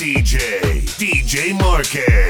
DJ, DJ Marquez.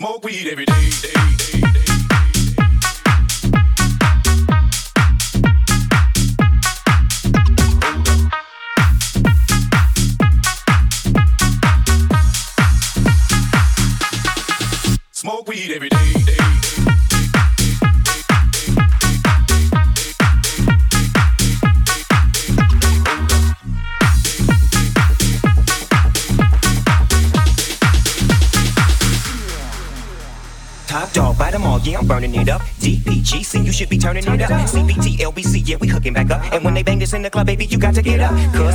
Smoke weed every day, day, day, day. turning it up. CBT, LBC, yeah, we hooking back up. And when they bang this in the club, baby, you got to get up. Cause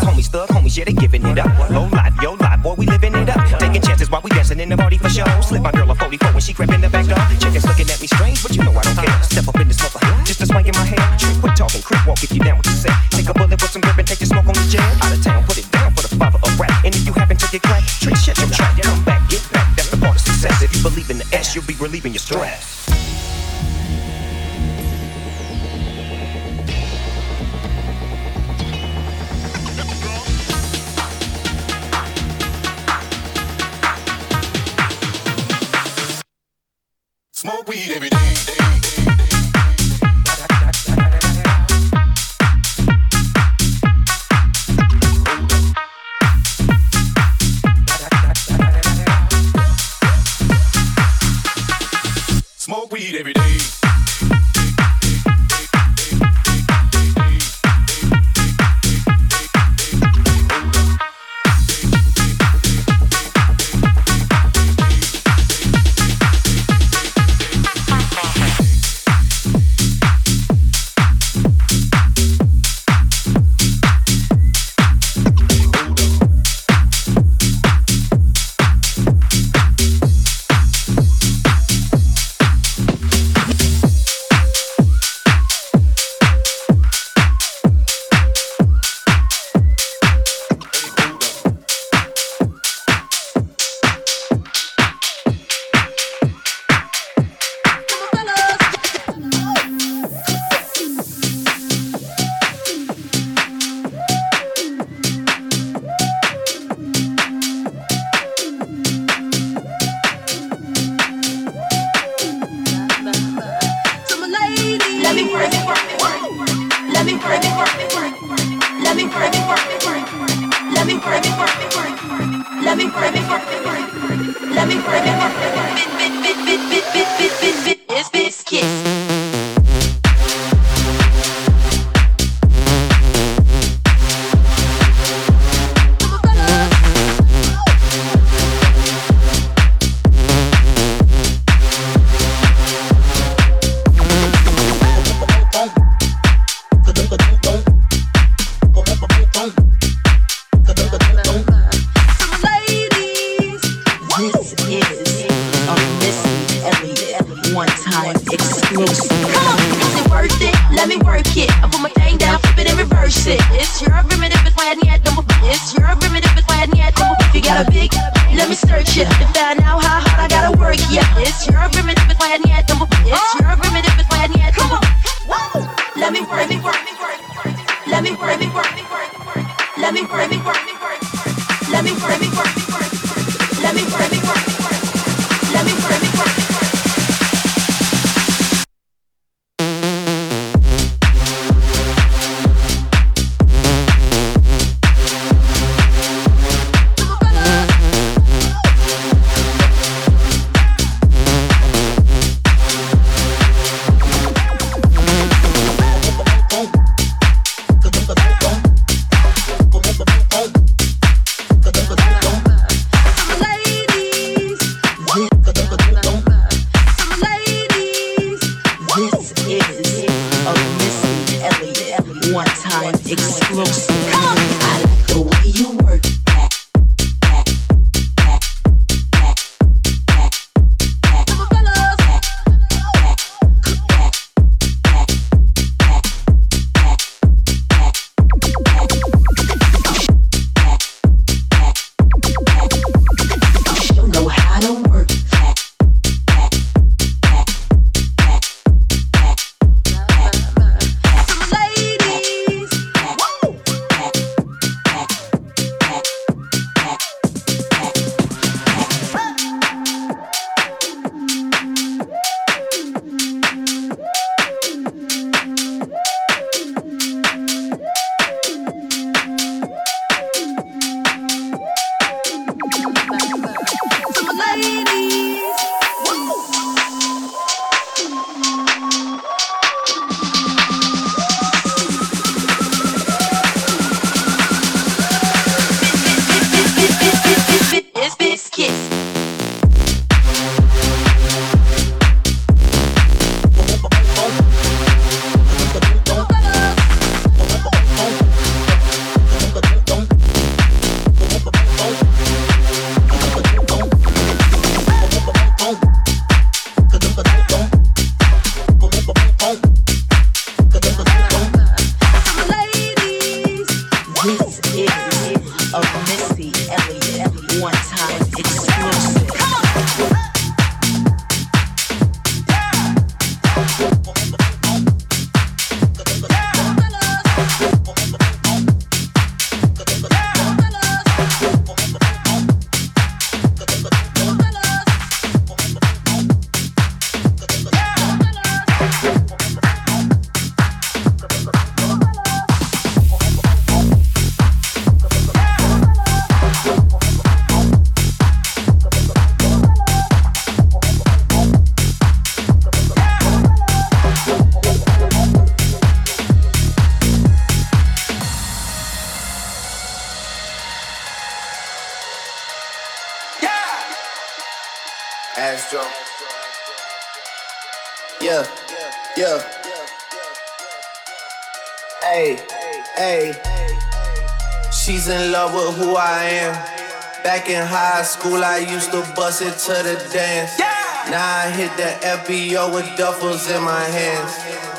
Back in high school, I used to bust it to the dance. Yeah. Now I hit the FBO with duffels in my hands.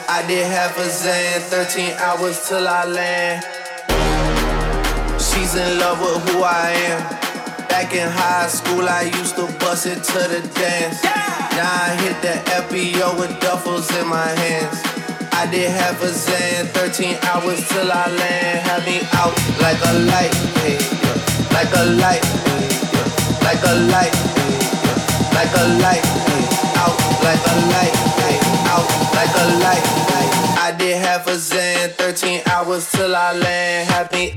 I did half a zan, 13 hours till I land. She's in love with who I am. Back in high school, I used to bust it to the dance. Yeah. Now I hit the FBO with duffels in my hands. I did half a zan, 13 hours till I land. Had me out like a light, hey, yeah like a light, like a light, like a light, out like a light, out like a light. I did half a zen, 13 hours till I land. Happy.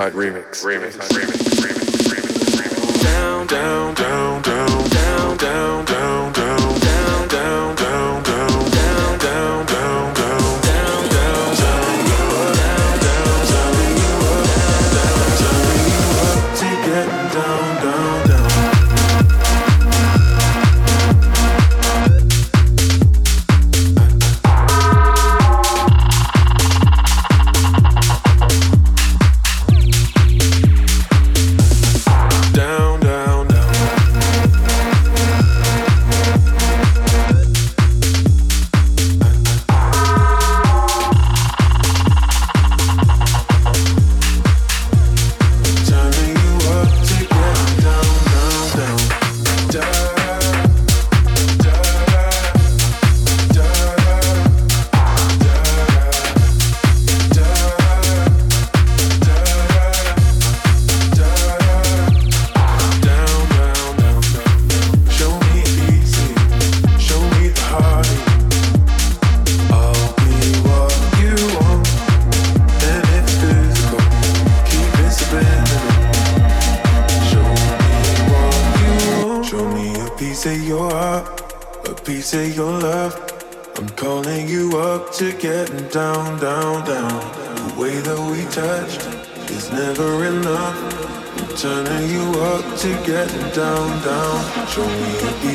Inside Remix. Remix.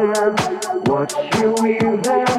what you mean then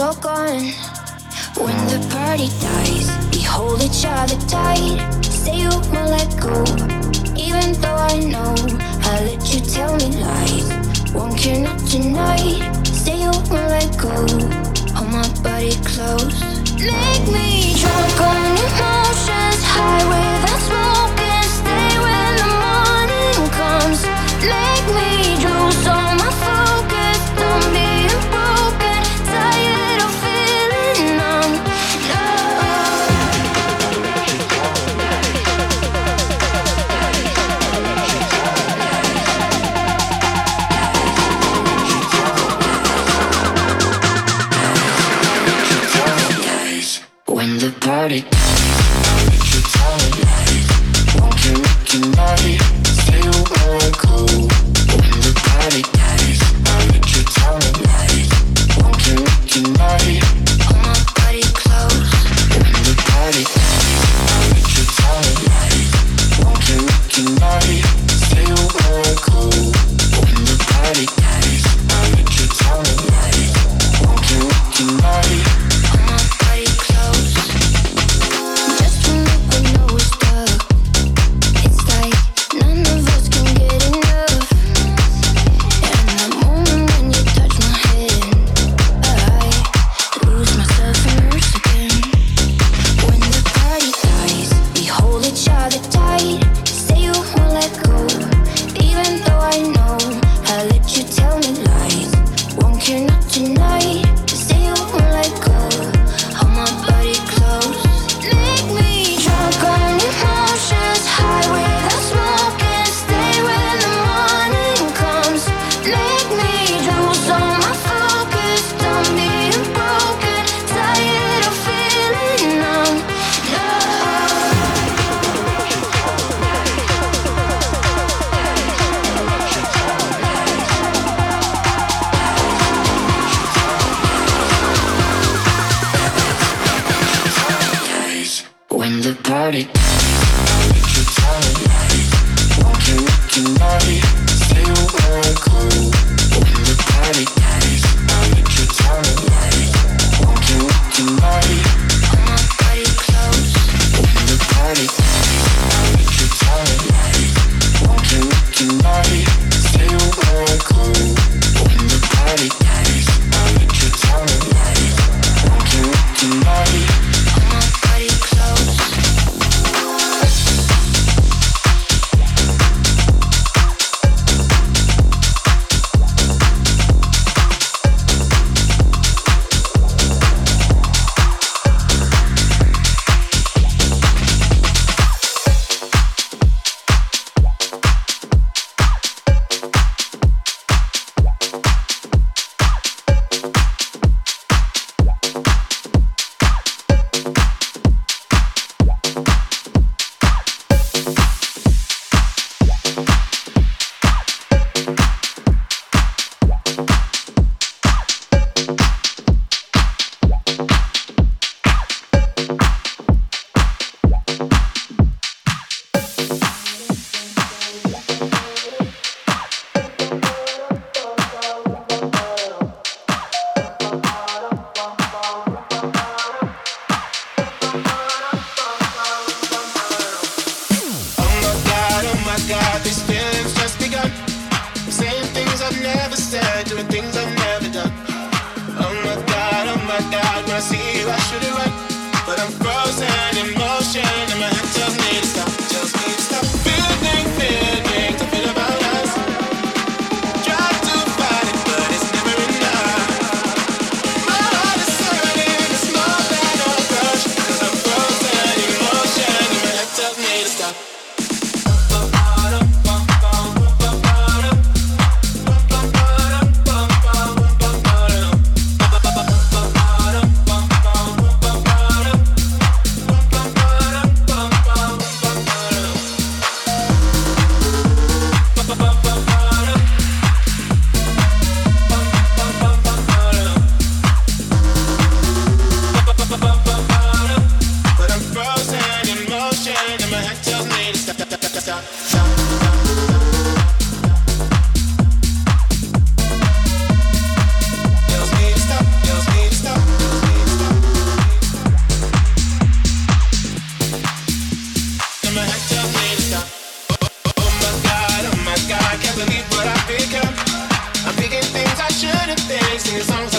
all gone. When the party dies, we hold each other tight. Say you won't let go, even though I know I let you tell me lies. Won't care not tonight. Say you won't let go. Hold my body close. Make me drunk on emotions, high. soul. tears on